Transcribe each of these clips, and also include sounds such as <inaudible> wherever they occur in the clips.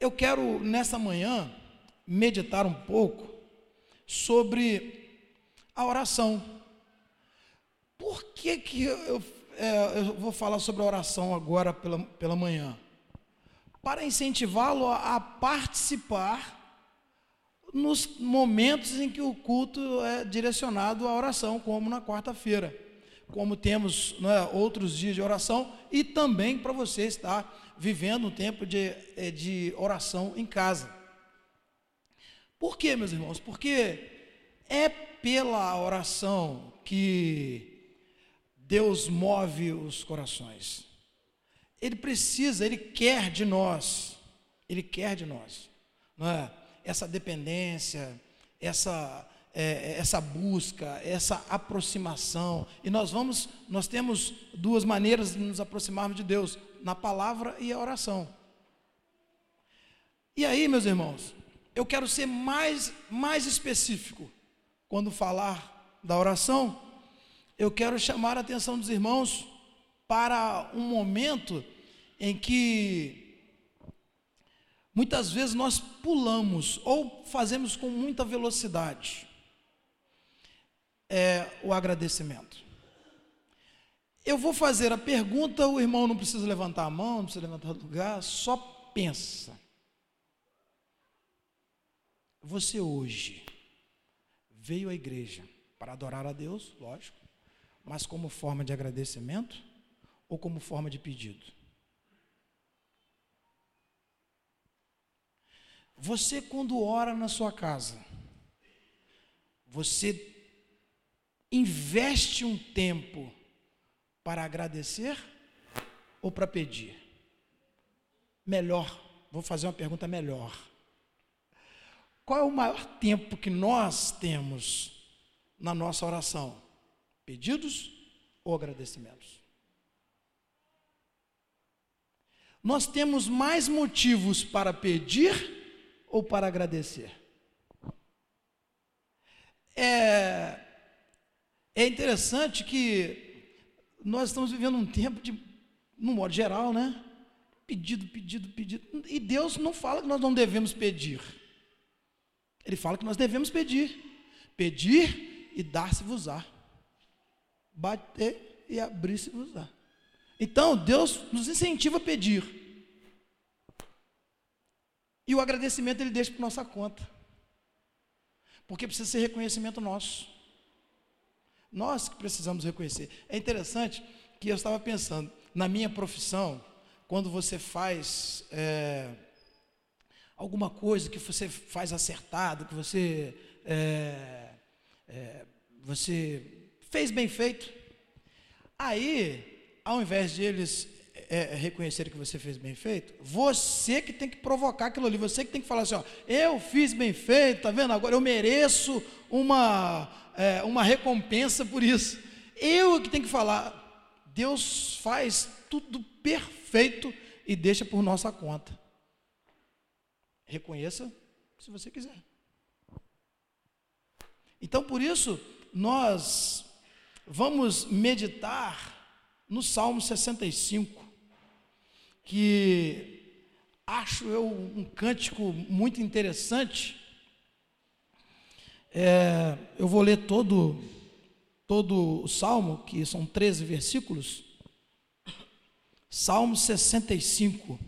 Eu quero, nessa manhã, meditar um pouco sobre a oração. Por que, que eu, é, eu vou falar sobre a oração agora pela, pela manhã? Para incentivá-lo a, a participar nos momentos em que o culto é direcionado à oração, como na quarta-feira, como temos né, outros dias de oração, e também para você estar vivendo um tempo de, é, de oração em casa. Por quê, meus irmãos? Porque é pela oração que Deus move os corações. Ele precisa, ele quer de nós, ele quer de nós, é? essa dependência, essa, é, essa busca, essa aproximação. E nós vamos, nós temos duas maneiras de nos aproximarmos de Deus: na palavra e a oração. E aí, meus irmãos, eu quero ser mais, mais específico quando falar da oração. Eu quero chamar a atenção dos irmãos para um momento em que Muitas vezes nós pulamos ou fazemos com muita velocidade é, o agradecimento. Eu vou fazer a pergunta, o irmão não precisa levantar a mão, não precisa levantar do lugar, só pensa. Você hoje veio à igreja para adorar a Deus, lógico, mas como forma de agradecimento ou como forma de pedido? Você, quando ora na sua casa, você investe um tempo para agradecer ou para pedir? Melhor, vou fazer uma pergunta melhor. Qual é o maior tempo que nós temos na nossa oração? Pedidos ou agradecimentos? Nós temos mais motivos para pedir ou para agradecer? É, é interessante que nós estamos vivendo um tempo de, no modo geral, né? Pedido, pedido, pedido. E Deus não fala que nós não devemos pedir. Ele fala que nós devemos pedir. Pedir e dar-se-vos-á. Bater e abrir-se-vos-á. Então, Deus nos incentiva a pedir. E o agradecimento ele deixa por nossa conta. Porque precisa ser reconhecimento nosso. Nós que precisamos reconhecer. É interessante que eu estava pensando, na minha profissão, quando você faz é, alguma coisa que você faz acertado, que você, é, é, você fez bem feito, aí, ao invés de eles é, é, reconhecer que você fez bem feito, você que tem que provocar aquilo ali, você que tem que falar assim, ó, eu fiz bem feito, tá vendo? Agora eu mereço uma, é, uma recompensa por isso. Eu que tenho que falar, Deus faz tudo perfeito e deixa por nossa conta. Reconheça se você quiser. Então, por isso, nós vamos meditar no Salmo 65 que acho eu um cântico muito interessante. É, eu vou ler todo, todo o salmo, que são 13 versículos. Salmo 65.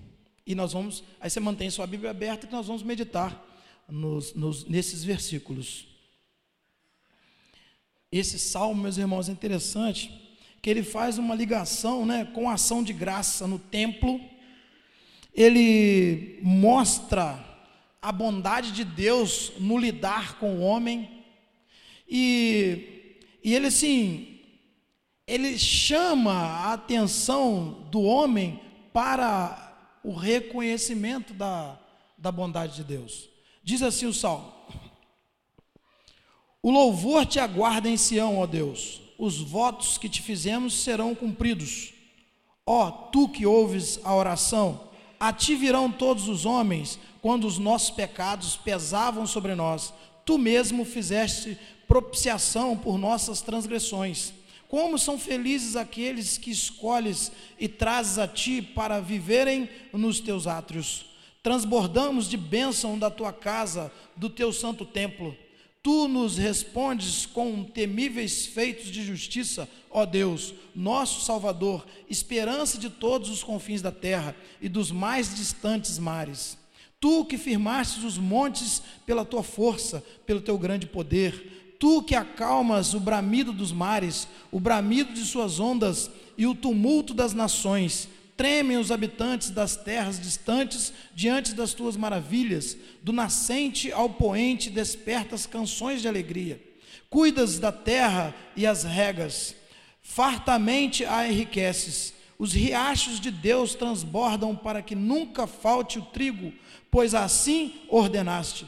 E nós vamos, aí você mantém sua Bíblia aberta que nós vamos meditar nos, nos, nesses versículos. Esse salmo, meus irmãos, é interessante, que ele faz uma ligação né, com a ação de graça no templo. Ele mostra a bondade de Deus no lidar com o homem, e, e ele assim, ele chama a atenção do homem para o reconhecimento da, da bondade de Deus. Diz assim o salmo: O louvor te aguarda em Sião, ó Deus, os votos que te fizemos serão cumpridos. Ó, tu que ouves a oração, a ti virão todos os homens, quando os nossos pecados pesavam sobre nós. Tu mesmo fizeste propiciação por nossas transgressões. Como são felizes aqueles que escolhes e trazes a ti para viverem nos teus átrios. transbordamos de bênção da tua casa, do teu santo templo. Tu nos respondes com temíveis feitos de justiça, ó Deus, nosso Salvador, esperança de todos os confins da terra e dos mais distantes mares. Tu que firmastes os montes pela tua força, pelo teu grande poder, tu que acalmas o bramido dos mares, o bramido de suas ondas e o tumulto das nações, tremem os habitantes das terras distantes diante das tuas maravilhas, do nascente ao poente despertas canções de alegria. Cuidas da terra e as regas, fartamente a enriqueces. Os riachos de Deus transbordam para que nunca falte o trigo, pois assim ordenaste.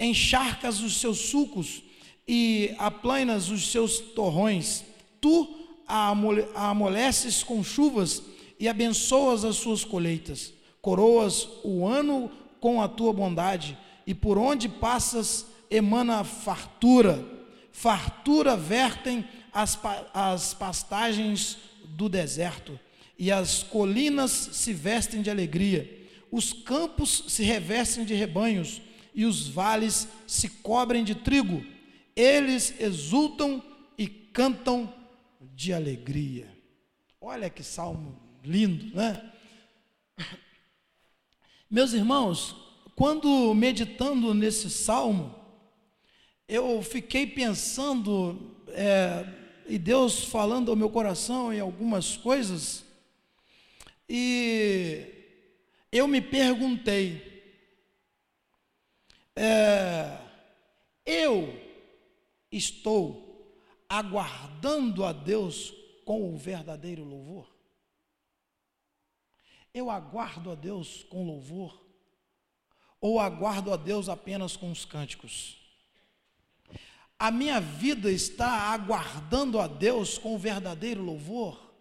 Encharcas os seus sucos e aplanas os seus torrões. Tu a amoleces com chuvas e abençoas as suas colheitas. Coroas o ano com a tua bondade, e por onde passas emana fartura. Fartura vertem as, as pastagens do deserto, e as colinas se vestem de alegria. Os campos se revestem de rebanhos, e os vales se cobrem de trigo. Eles exultam e cantam de alegria. Olha que salmo lindo, né? Meus irmãos, quando meditando nesse salmo, eu fiquei pensando, é, e Deus falando ao meu coração em algumas coisas, e eu me perguntei, é, eu estou aguardando a Deus com o verdadeiro louvor? Eu aguardo a Deus com louvor? Ou aguardo a Deus apenas com os cânticos? A minha vida está aguardando a Deus com o verdadeiro louvor?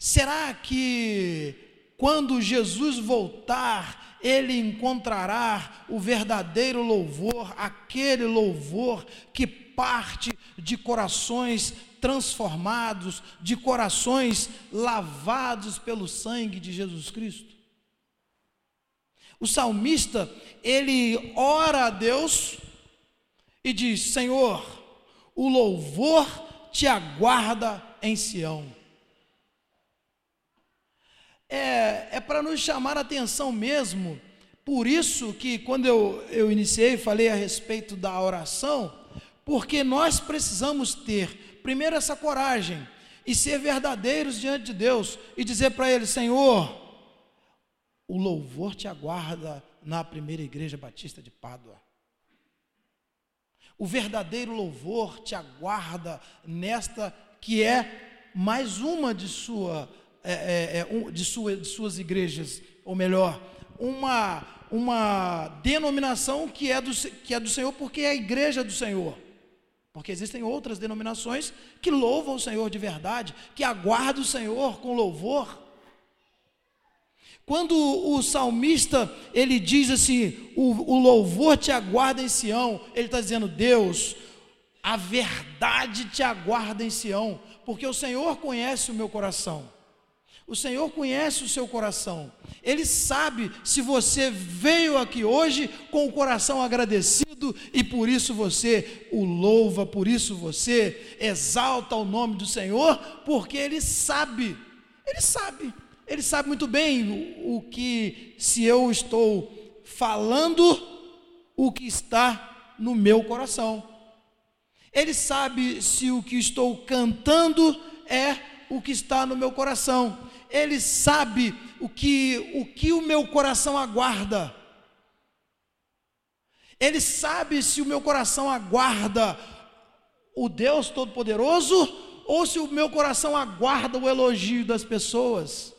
Será que quando Jesus voltar, ele encontrará o verdadeiro louvor, aquele louvor que parte de corações transformados, de corações lavados pelo sangue de Jesus Cristo. O salmista, ele ora a Deus e diz: Senhor, o louvor te aguarda em Sião. É, é para nos chamar a atenção mesmo, por isso que quando eu, eu iniciei, falei a respeito da oração, porque nós precisamos ter primeiro essa coragem e ser verdadeiros diante de Deus e dizer para Ele: Senhor, o louvor te aguarda na primeira igreja batista de Pádua. O verdadeiro louvor te aguarda nesta que é mais uma de, sua, é, é, é de, sua, de suas igrejas, ou melhor, uma, uma denominação que é, do, que é do Senhor, porque é a igreja do Senhor. Porque existem outras denominações que louvam o Senhor de verdade, que aguardam o Senhor com louvor. Quando o salmista ele diz assim: o, o louvor te aguarda em Sião, ele está dizendo, Deus, a verdade te aguarda em Sião, porque o Senhor conhece o meu coração. O Senhor conhece o seu coração. Ele sabe se você veio aqui hoje com o coração agradecido e por isso você o louva, por isso você exalta o nome do Senhor, porque ele sabe. Ele sabe. Ele sabe muito bem o, o que se eu estou falando, o que está no meu coração. Ele sabe se o que estou cantando é o que está no meu coração. Ele sabe o que o, que o meu coração aguarda. Ele sabe se o meu coração aguarda o Deus Todo-Poderoso ou se o meu coração aguarda o elogio das pessoas.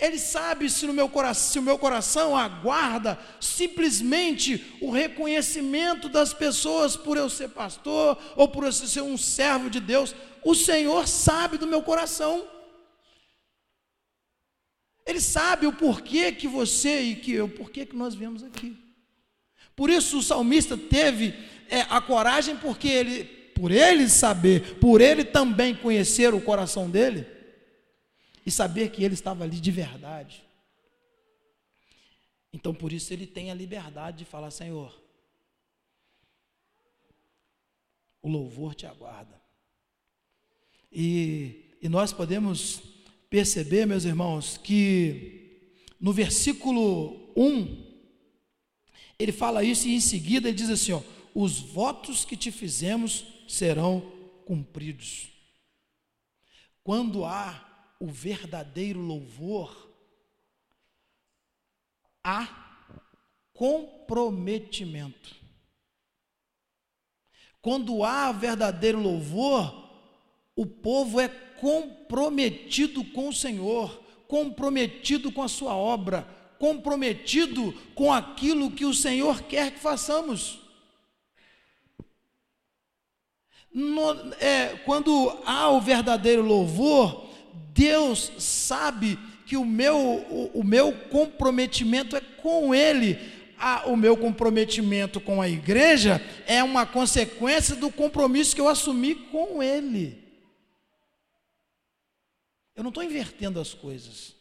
Ele sabe se, no meu coração, se o meu coração aguarda simplesmente o reconhecimento das pessoas por eu ser pastor ou por eu ser um servo de Deus. O Senhor sabe do meu coração. Ele sabe o porquê que você e que eu, porquê que nós viemos aqui. Por isso o salmista teve é, a coragem, porque ele, por ele saber, por ele também conhecer o coração dele e saber que ele estava ali de verdade. Então por isso ele tem a liberdade de falar: Senhor, o louvor te aguarda. E, e nós podemos perceber, meus irmãos, que no versículo 1, ele fala isso e em seguida ele diz assim: ó, os votos que te fizemos serão cumpridos. Quando há o verdadeiro louvor, há comprometimento. Quando há verdadeiro louvor, o povo é comprometido com o Senhor, comprometido com a sua obra, comprometido com aquilo que o Senhor quer que façamos. No, é, quando há o verdadeiro louvor, Deus sabe que o meu, o, o meu comprometimento é com Ele. A, o meu comprometimento com a igreja é uma consequência do compromisso que eu assumi com Ele. Eu não estou invertendo as coisas.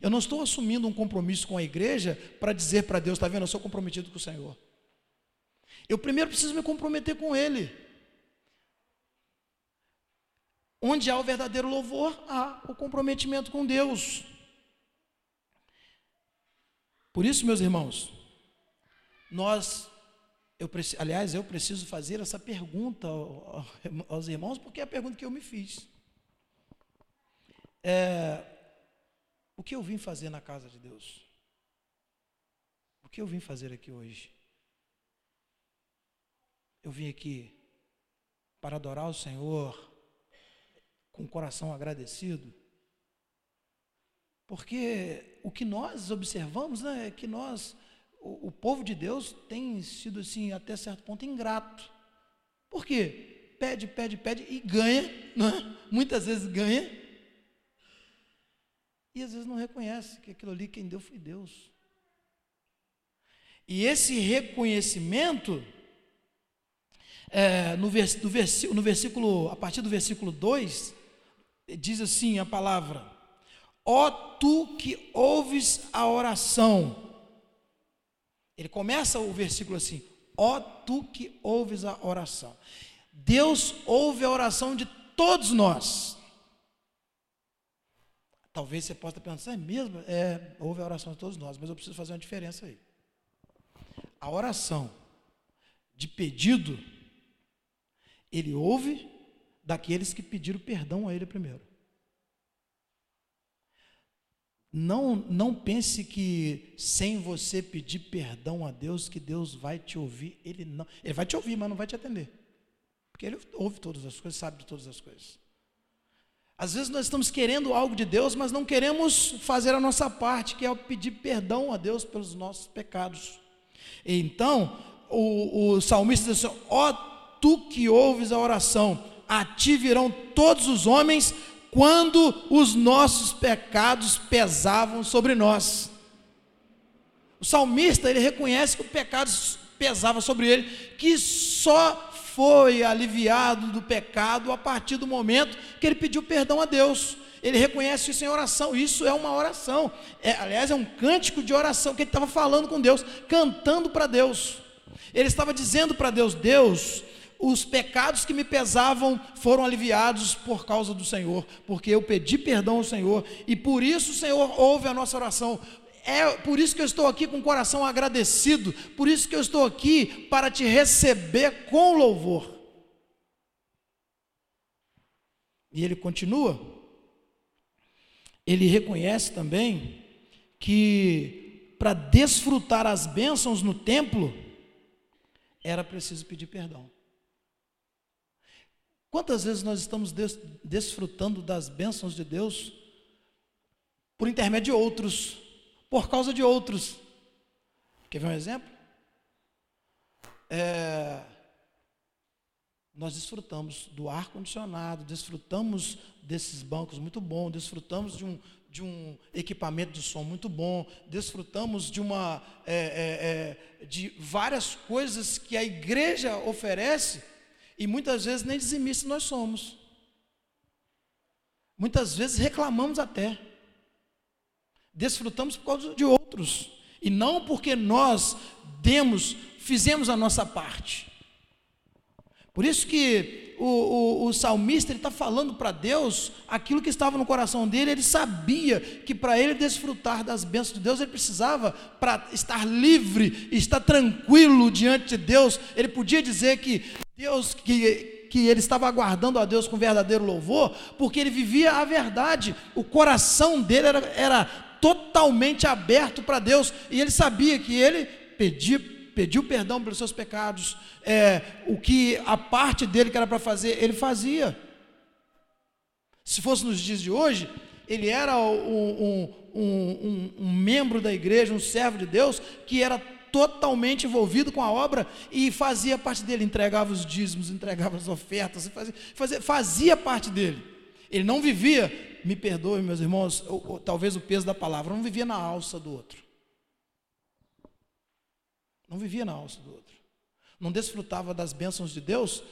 Eu não estou assumindo um compromisso com a igreja para dizer para Deus, está vendo, eu sou comprometido com o Senhor. Eu primeiro preciso me comprometer com Ele. Onde há o verdadeiro louvor, há o comprometimento com Deus. Por isso, meus irmãos, nós, eu, aliás, eu preciso fazer essa pergunta aos irmãos, porque é a pergunta que eu me fiz. É, o que eu vim fazer na casa de Deus? O que eu vim fazer aqui hoje? Eu vim aqui para adorar o Senhor, com o coração agradecido? Porque o que nós observamos né, é que nós, o, o povo de Deus, tem sido assim, até certo ponto, ingrato. Por quê? Pede, pede, pede e ganha, né? muitas vezes ganha, e às vezes não reconhece que aquilo ali quem deu foi Deus. E esse reconhecimento, é, no, vers, no, versículo, no versículo, a partir do versículo 2, diz assim a palavra: Ó tu que ouves a oração. Ele começa o versículo assim: Ó tu que ouves a oração. Deus ouve a oração de todos nós. Talvez você possa pensar, é mesmo? É, ouve a oração de todos nós, mas eu preciso fazer uma diferença aí. A oração de pedido, ele ouve daqueles que pediram perdão a Ele primeiro. Não, não pense que sem você pedir perdão a Deus, que Deus vai te ouvir. Ele não, ele vai te ouvir, mas não vai te atender. Porque ele ouve todas as coisas, sabe de todas as coisas. Às vezes nós estamos querendo algo de Deus, mas não queremos fazer a nossa parte, que é pedir perdão a Deus pelos nossos pecados. Então, o, o salmista diz assim: Ó, oh, tu que ouves a oração, a ti virão todos os homens quando os nossos pecados pesavam sobre nós. O salmista, ele reconhece que o pecado pesava sobre ele, que só foi aliviado do pecado a partir do momento que ele pediu perdão a Deus. Ele reconhece isso em oração, isso é uma oração. É, aliás, é um cântico de oração que ele estava falando com Deus, cantando para Deus. Ele estava dizendo para Deus: Deus, os pecados que me pesavam foram aliviados por causa do Senhor, porque eu pedi perdão ao Senhor e por isso o Senhor ouve a nossa oração. É por isso que eu estou aqui com o coração agradecido, por isso que eu estou aqui para te receber com louvor. E ele continua, ele reconhece também que para desfrutar as bênçãos no templo, era preciso pedir perdão. Quantas vezes nós estamos des desfrutando das bênçãos de Deus por intermédio de outros, por causa de outros? Quer ver um exemplo? É, nós desfrutamos do ar condicionado, desfrutamos desses bancos muito bons, desfrutamos de um, de um equipamento de som muito bom, desfrutamos de uma é, é, é de várias coisas que a igreja oferece e muitas vezes nem dizimistas nós somos. Muitas vezes reclamamos até. Desfrutamos por causa de outros. E não porque nós demos, fizemos a nossa parte. Por isso que o, o, o salmista está falando para Deus aquilo que estava no coração dele, ele sabia que para ele desfrutar das bênçãos de Deus, ele precisava, para estar livre, estar tranquilo diante de Deus, ele podia dizer que Deus, que, que ele estava aguardando a Deus com verdadeiro louvor, porque ele vivia a verdade, o coração dele era, era totalmente aberto para Deus, e ele sabia que ele pedia pediu perdão pelos seus pecados, é, o que a parte dele que era para fazer, ele fazia. Se fosse nos dias de hoje, ele era um, um, um, um, membro da igreja, um servo de Deus, que era totalmente envolvido com a obra e fazia parte dele, entregava os dízimos, entregava as ofertas, fazia, fazia, fazia parte dele. Ele não vivia, me perdoe, meus irmãos, ou, ou, talvez o peso da palavra, não vivia na alça do outro. Não vivia na alça do outro. Não desfrutava das bênçãos de Deus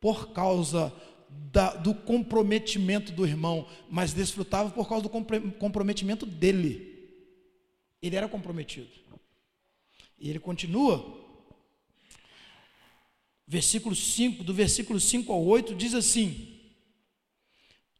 por causa da, do comprometimento do irmão, mas desfrutava por causa do comprometimento dele. Ele era comprometido. E ele continua. Versículo 5, do versículo 5 ao 8, diz assim: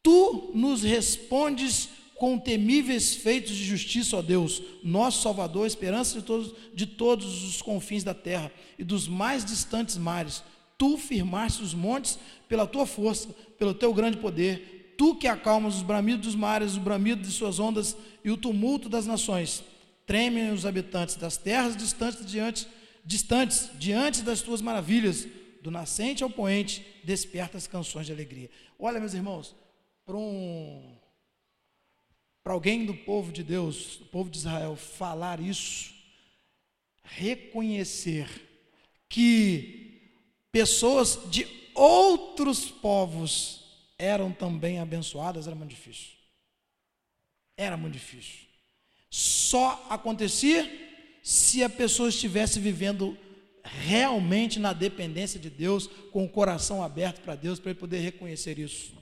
Tu nos respondes com temíveis feitos de justiça, ó Deus, nosso Salvador, esperança de todos, de todos os confins da terra e dos mais distantes mares. Tu firmaste os montes pela tua força, pelo teu grande poder. Tu que acalmas os bramidos dos mares, o bramido de suas ondas e o tumulto das nações. Tremem os habitantes das terras distantes diante, distantes diante das tuas maravilhas. Do nascente ao poente, desperta as canções de alegria. Olha, meus irmãos, para um para alguém do povo de Deus, do povo de Israel, falar isso, reconhecer que pessoas de outros povos eram também abençoadas, era muito difícil. Era muito difícil. Só acontecia se a pessoa estivesse vivendo realmente na dependência de Deus, com o coração aberto para Deus, para ele poder reconhecer isso.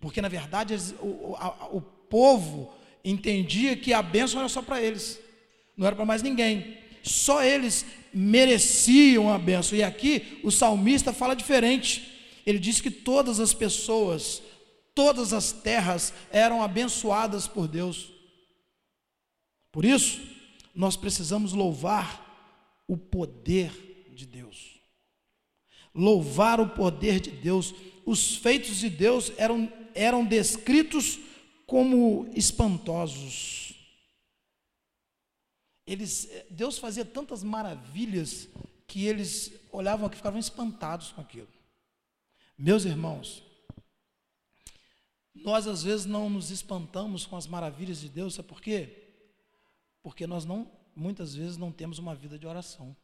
Porque, na verdade, o, o, o povo entendia que a bênção era só para eles, não era para mais ninguém. Só eles mereciam a bênção. E aqui o salmista fala diferente. Ele diz que todas as pessoas, todas as terras eram abençoadas por Deus. Por isso, nós precisamos louvar o poder de Deus. Louvar o poder de Deus. Os feitos de Deus eram, eram descritos como espantosos. Eles, Deus fazia tantas maravilhas que eles olhavam aqui e ficavam espantados com aquilo. Meus irmãos, nós às vezes não nos espantamos com as maravilhas de Deus, sabe por quê? Porque nós não, muitas vezes não temos uma vida de oração.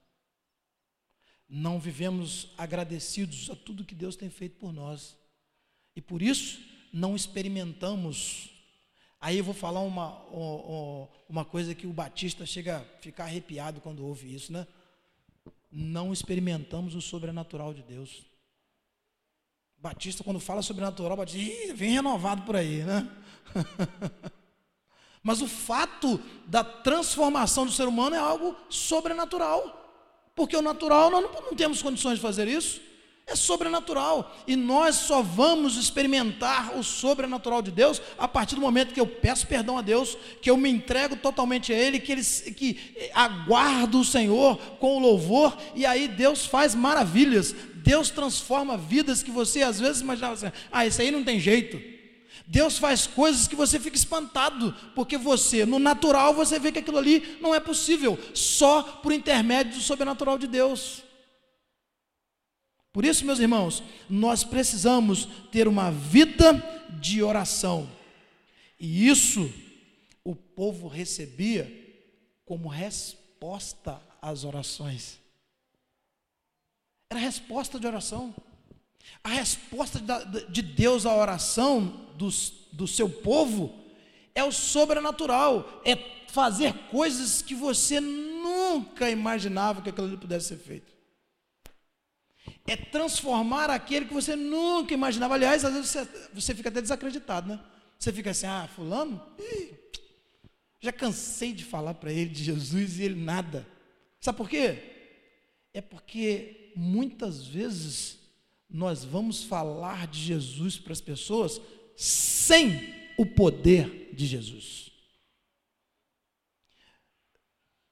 Não vivemos agradecidos a tudo que Deus tem feito por nós. E por isso não experimentamos Aí eu vou falar uma, uma coisa que o Batista chega a ficar arrepiado quando ouve isso, né? Não experimentamos o sobrenatural de Deus. Batista, quando fala sobrenatural, Batista, vem renovado por aí, né? <laughs> Mas o fato da transformação do ser humano é algo sobrenatural. Porque o natural nós não temos condições de fazer isso. É sobrenatural. E nós só vamos experimentar o sobrenatural de Deus a partir do momento que eu peço perdão a Deus, que eu me entrego totalmente a Ele, que, ele, que aguardo o Senhor com o louvor, e aí Deus faz maravilhas. Deus transforma vidas que você às vezes imaginava assim: ah, isso aí não tem jeito. Deus faz coisas que você fica espantado, porque você, no natural, você vê que aquilo ali não é possível, só por intermédio do sobrenatural de Deus. Por isso, meus irmãos, nós precisamos ter uma vida de oração. E isso o povo recebia como resposta às orações. Era resposta de oração. A resposta de Deus à oração do, do seu povo é o sobrenatural, é fazer coisas que você nunca imaginava que aquilo pudesse ser feito é transformar aquele que você nunca imaginava. Aliás, às vezes você, você fica até desacreditado, né? Você fica assim, ah, fulano, ih, Já cansei de falar para ele de Jesus e ele nada. Sabe por quê? É porque muitas vezes nós vamos falar de Jesus para as pessoas sem o poder de Jesus.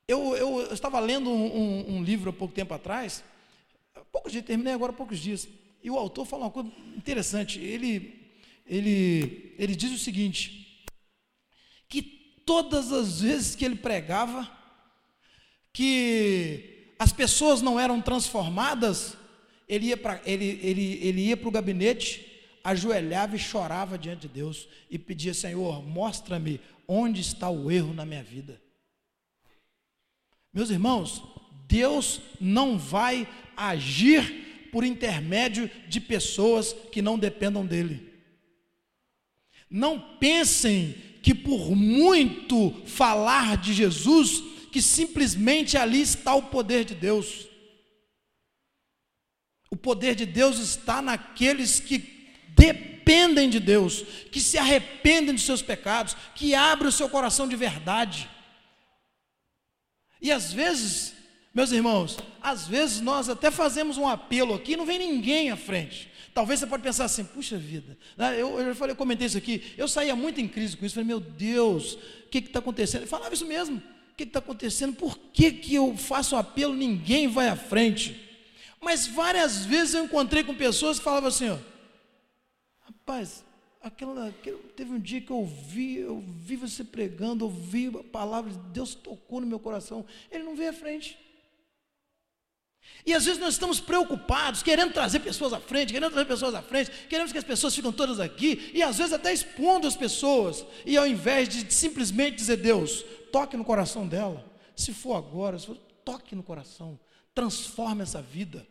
Eu, eu, eu estava lendo um, um, um, livro há pouco tempo atrás, poucos dias, terminei agora há poucos dias, e o autor fala uma coisa interessante. Ele, ele, ele diz o seguinte: que todas as vezes que ele pregava, que as pessoas não eram transformadas, ele ia para ele, ele, ele ia o gabinete, ajoelhava e chorava diante de Deus e pedia: Senhor, mostra-me onde está o erro na minha vida. Meus irmãos, Deus não vai agir por intermédio de pessoas que não dependam dele. Não pensem que por muito falar de Jesus, que simplesmente ali está o poder de Deus. O poder de Deus está naqueles que dependem de Deus, que se arrependem dos seus pecados, que abrem o seu coração de verdade. E às vezes, meus irmãos, às vezes nós até fazemos um apelo aqui, não vem ninguém à frente. Talvez você pode pensar assim, puxa vida, né, eu, eu falei, eu comentei isso aqui, eu saía muito em crise com isso, falei, meu Deus, o que está acontecendo? Eu falava isso mesmo, o que está acontecendo? Por que, que eu faço um apelo, ninguém vai à frente? Mas várias vezes eu encontrei com pessoas que falavam assim, ó, rapaz, aquela, aquele, teve um dia que eu ouvi, eu vi você pregando, ouvi a palavra de Deus tocou no meu coração. Ele não veio à frente. E às vezes nós estamos preocupados, querendo trazer pessoas à frente, querendo trazer pessoas à frente, queremos que as pessoas fiquem todas aqui, e às vezes até expondo as pessoas, e ao invés de simplesmente dizer, Deus, toque no coração dela, se for agora, se for, toque no coração, transforme essa vida.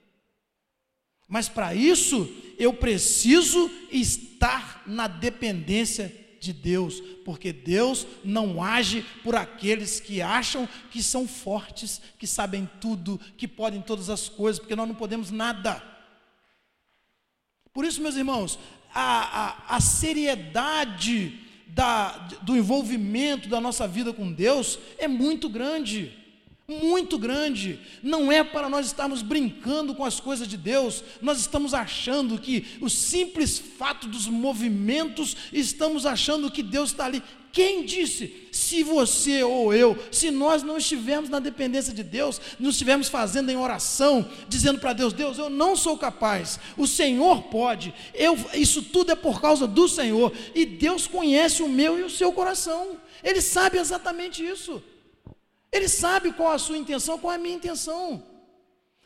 Mas para isso, eu preciso estar na dependência de Deus, porque Deus não age por aqueles que acham que são fortes, que sabem tudo, que podem todas as coisas, porque nós não podemos nada. Por isso, meus irmãos, a, a, a seriedade da, do envolvimento da nossa vida com Deus é muito grande muito grande. Não é para nós estarmos brincando com as coisas de Deus, nós estamos achando que o simples fato dos movimentos, estamos achando que Deus está ali. Quem disse? Se você ou eu, se nós não estivermos na dependência de Deus, não estivermos fazendo em oração, dizendo para Deus: Deus, eu não sou capaz, o Senhor pode, eu, isso tudo é por causa do Senhor, e Deus conhece o meu e o seu coração, Ele sabe exatamente isso. Ele sabe qual a sua intenção, qual a minha intenção.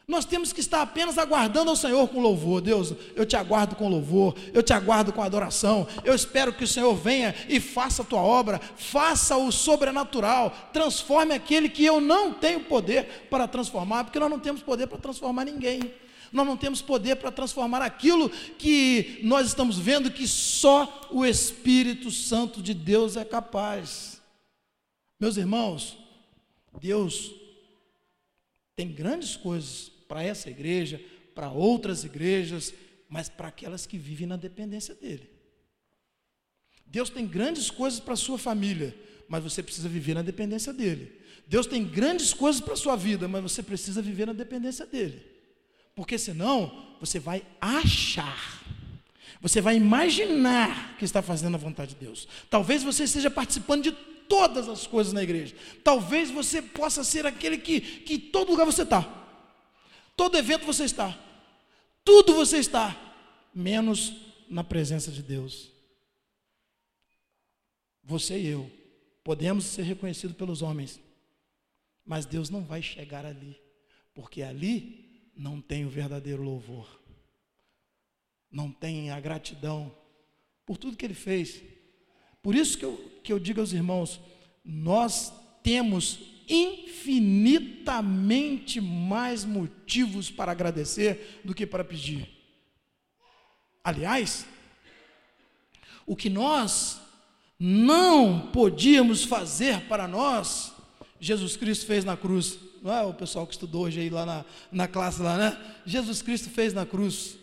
Nós temos que estar apenas aguardando ao Senhor com louvor. Deus, eu te aguardo com louvor, eu te aguardo com adoração. Eu espero que o Senhor venha e faça a tua obra, faça o sobrenatural, transforme aquele que eu não tenho poder para transformar, porque nós não temos poder para transformar ninguém. Nós não temos poder para transformar aquilo que nós estamos vendo que só o Espírito Santo de Deus é capaz. Meus irmãos, Deus tem grandes coisas para essa igreja, para outras igrejas, mas para aquelas que vivem na dependência dEle. Deus tem grandes coisas para a sua família, mas você precisa viver na dependência dEle. Deus tem grandes coisas para a sua vida, mas você precisa viver na dependência dEle. Porque senão, você vai achar, você vai imaginar que está fazendo a vontade de Deus. Talvez você esteja participando de todas as coisas na igreja. Talvez você possa ser aquele que, que todo lugar você está, todo evento você está, tudo você está, menos na presença de Deus. Você e eu podemos ser reconhecidos pelos homens, mas Deus não vai chegar ali, porque ali não tem o verdadeiro louvor, não tem a gratidão por tudo que Ele fez. Por isso que eu, que eu digo aos irmãos: nós temos infinitamente mais motivos para agradecer do que para pedir. Aliás, o que nós não podíamos fazer para nós, Jesus Cristo fez na cruz. Não é o pessoal que estudou hoje aí lá na, na classe lá, né? Jesus Cristo fez na cruz.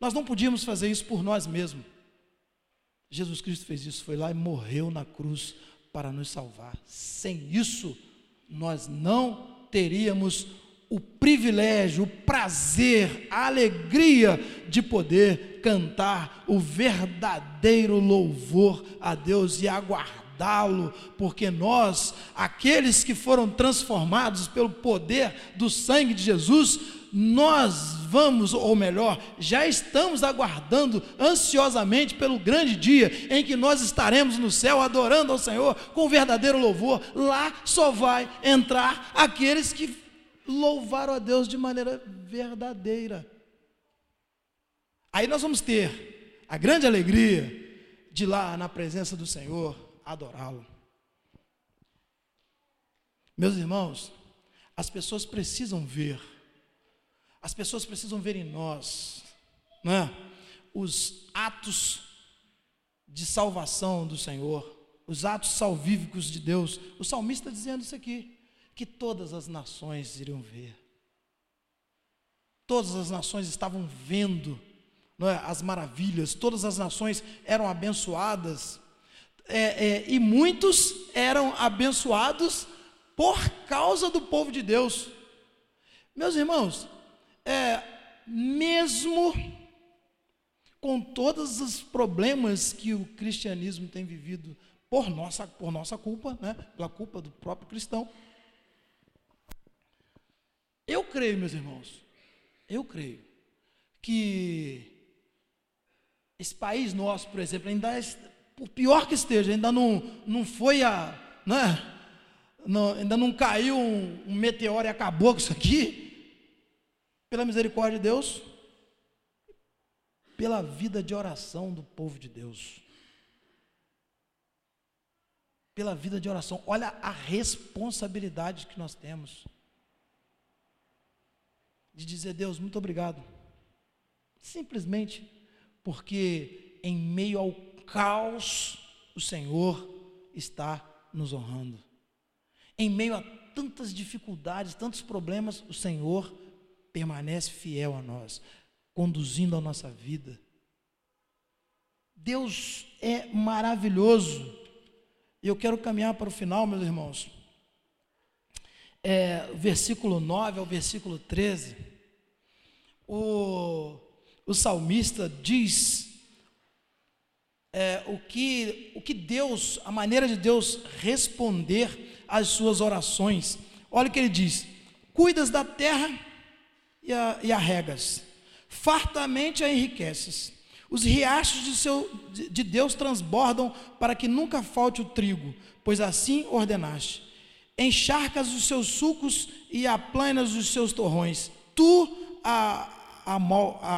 Nós não podíamos fazer isso por nós mesmos. Jesus Cristo fez isso, foi lá e morreu na cruz para nos salvar. Sem isso, nós não teríamos o privilégio, o prazer, a alegria de poder cantar o verdadeiro louvor a Deus e aguardá-lo, porque nós, aqueles que foram transformados pelo poder do sangue de Jesus, nós vamos, ou melhor, já estamos aguardando ansiosamente pelo grande dia em que nós estaremos no céu adorando ao Senhor com verdadeiro louvor. Lá só vai entrar aqueles que louvaram a Deus de maneira verdadeira. Aí nós vamos ter a grande alegria de lá na presença do Senhor adorá-lo. Meus irmãos, as pessoas precisam ver, as pessoas precisam ver em nós, né, os atos de salvação do Senhor, os atos salvíficos de Deus. O salmista está dizendo isso aqui que todas as nações iriam ver. Todas as nações estavam vendo é, as maravilhas, todas as nações eram abençoadas, é, é, e muitos eram abençoados por causa do povo de Deus. Meus irmãos, é, mesmo com todos os problemas que o cristianismo tem vivido por nossa, por nossa culpa, né, pela culpa do próprio cristão, eu creio, meus irmãos, eu creio que esse país nosso, por exemplo, ainda, é, por pior que esteja, ainda não, não foi a. Né, não, ainda não caiu um, um meteoro e acabou com isso aqui, pela misericórdia de Deus, pela vida de oração do povo de Deus. Pela vida de oração. Olha a responsabilidade que nós temos de dizer, Deus, muito obrigado. Simplesmente porque em meio ao caos, o Senhor está nos honrando. Em meio a tantas dificuldades, tantos problemas, o Senhor permanece fiel a nós, conduzindo a nossa vida. Deus é maravilhoso. E eu quero caminhar para o final, meus irmãos. É, versículo 9 ao versículo 13 o, o salmista diz é, o, que, o que Deus, a maneira de Deus responder às suas orações. Olha o que ele diz: Cuidas da terra e a, e a regas, fartamente a enriqueces. Os riachos de, seu, de, de Deus transbordam para que nunca falte o trigo, pois assim ordenaste. Encharcas os seus sucos e aplanas os seus torrões. Tu a,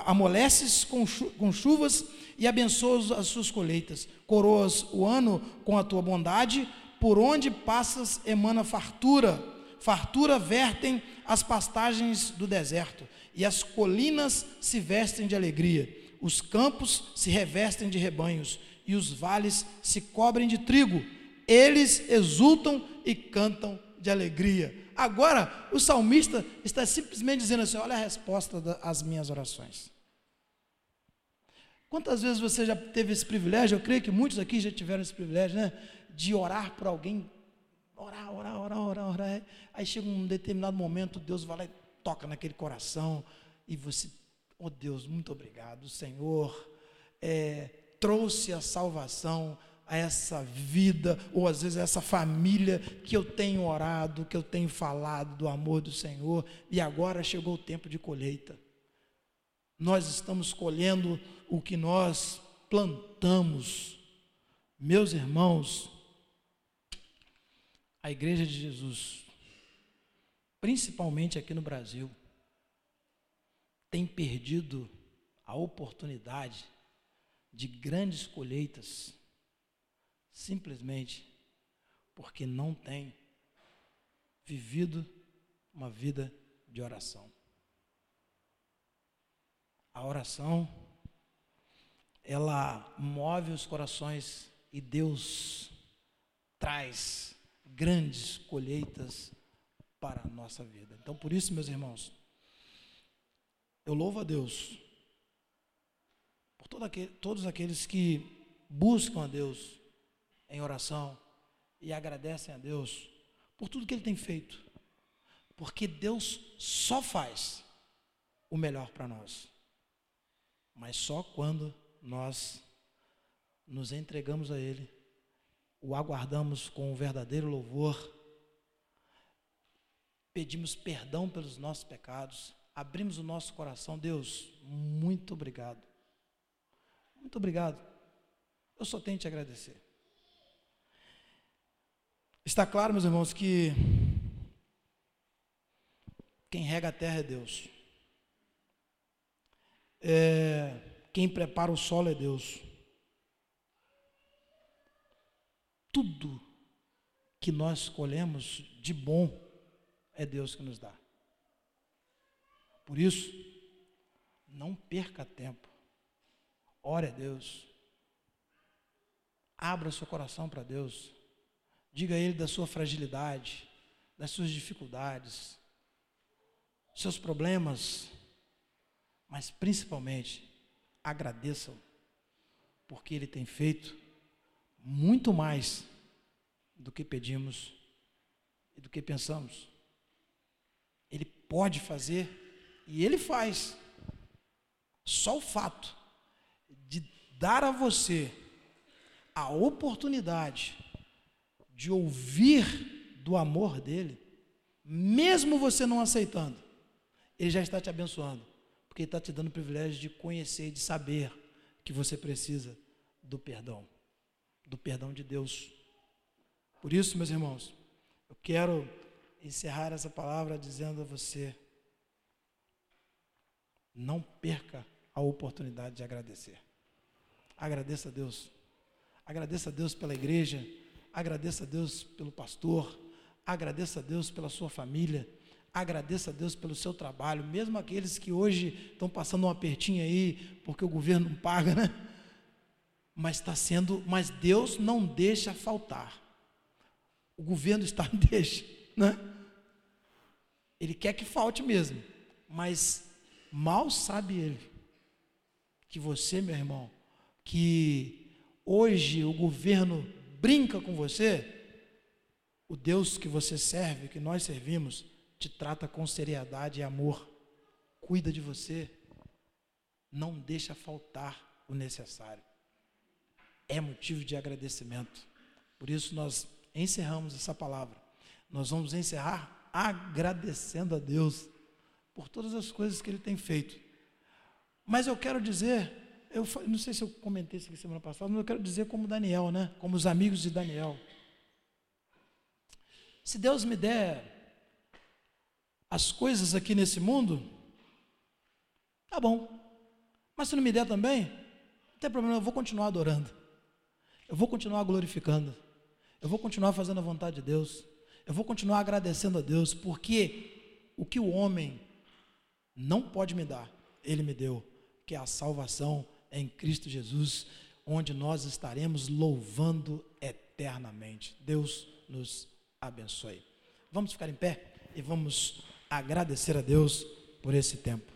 amoleces com, com chuvas e abençoas as suas colheitas. Coroas o ano com a tua bondade, por onde passas emana fartura. Fartura vertem as pastagens do deserto, e as colinas se vestem de alegria. Os campos se revestem de rebanhos, e os vales se cobrem de trigo. Eles exultam e cantam de alegria. Agora, o salmista está simplesmente dizendo assim: olha a resposta às minhas orações. Quantas vezes você já teve esse privilégio? Eu creio que muitos aqui já tiveram esse privilégio, né? De orar por alguém, orar, orar, orar, orar, orar. Aí chega um determinado momento, Deus vai lá e toca naquele coração, e você, oh Deus, muito obrigado, Senhor é, trouxe a salvação a essa vida, ou às vezes a essa família que eu tenho orado, que eu tenho falado do amor do Senhor, e agora chegou o tempo de colheita. Nós estamos colhendo o que nós plantamos. Meus irmãos, a Igreja de Jesus, principalmente aqui no Brasil, tem perdido a oportunidade de grandes colheitas simplesmente porque não tem vivido uma vida de oração. A oração, ela move os corações e Deus traz grandes colheitas para a nossa vida. Então, por isso, meus irmãos, eu louvo a Deus por todo aquele, todos aqueles que buscam a Deus em oração e agradecem a Deus por tudo que Ele tem feito. Porque Deus só faz o melhor para nós. Mas só quando nós nos entregamos a Ele, o aguardamos com um verdadeiro louvor, pedimos perdão pelos nossos pecados, abrimos o nosso coração. Deus, muito obrigado. Muito obrigado. Eu só tenho te agradecer. Está claro, meus irmãos, que quem rega a terra é Deus. É, quem prepara o solo é Deus. Tudo que nós colhemos de bom é Deus que nos dá. Por isso, não perca tempo. Ore a Deus. Abra seu coração para Deus. Diga a Ele da sua fragilidade, das suas dificuldades, seus problemas, mas principalmente agradeçam, porque Ele tem feito muito mais do que pedimos e do que pensamos. Ele pode fazer e Ele faz. Só o fato de dar a você a oportunidade de ouvir do amor dele, mesmo você não aceitando, ele já está te abençoando, porque ele está te dando o privilégio de conhecer e de saber que você precisa do perdão, do perdão de Deus. Por isso, meus irmãos, eu quero encerrar essa palavra dizendo a você: não perca a oportunidade de agradecer. Agradeça a Deus. Agradeça a Deus pela igreja agradeça a Deus pelo pastor, agradeça a Deus pela sua família, agradeça a Deus pelo seu trabalho, mesmo aqueles que hoje estão passando um apertinho aí, porque o governo não paga, né? Mas está sendo, mas Deus não deixa faltar. O governo está <laughs> deixa, né? Ele quer que falte mesmo, mas mal sabe ele que você, meu irmão, que hoje o governo brinca com você, o Deus que você serve, que nós servimos, te trata com seriedade e amor, cuida de você, não deixa faltar o necessário. É motivo de agradecimento. Por isso nós encerramos essa palavra. Nós vamos encerrar agradecendo a Deus por todas as coisas que Ele tem feito. Mas eu quero dizer eu não sei se eu comentei isso aqui semana passada, mas eu quero dizer como Daniel, né? Como os amigos de Daniel. Se Deus me der as coisas aqui nesse mundo, tá bom. Mas se não me der também, não tem problema, eu vou continuar adorando. Eu vou continuar glorificando. Eu vou continuar fazendo a vontade de Deus. Eu vou continuar agradecendo a Deus, porque o que o homem não pode me dar, ele me deu, que é a salvação em Cristo Jesus, onde nós estaremos louvando eternamente. Deus nos abençoe. Vamos ficar em pé e vamos agradecer a Deus por esse tempo.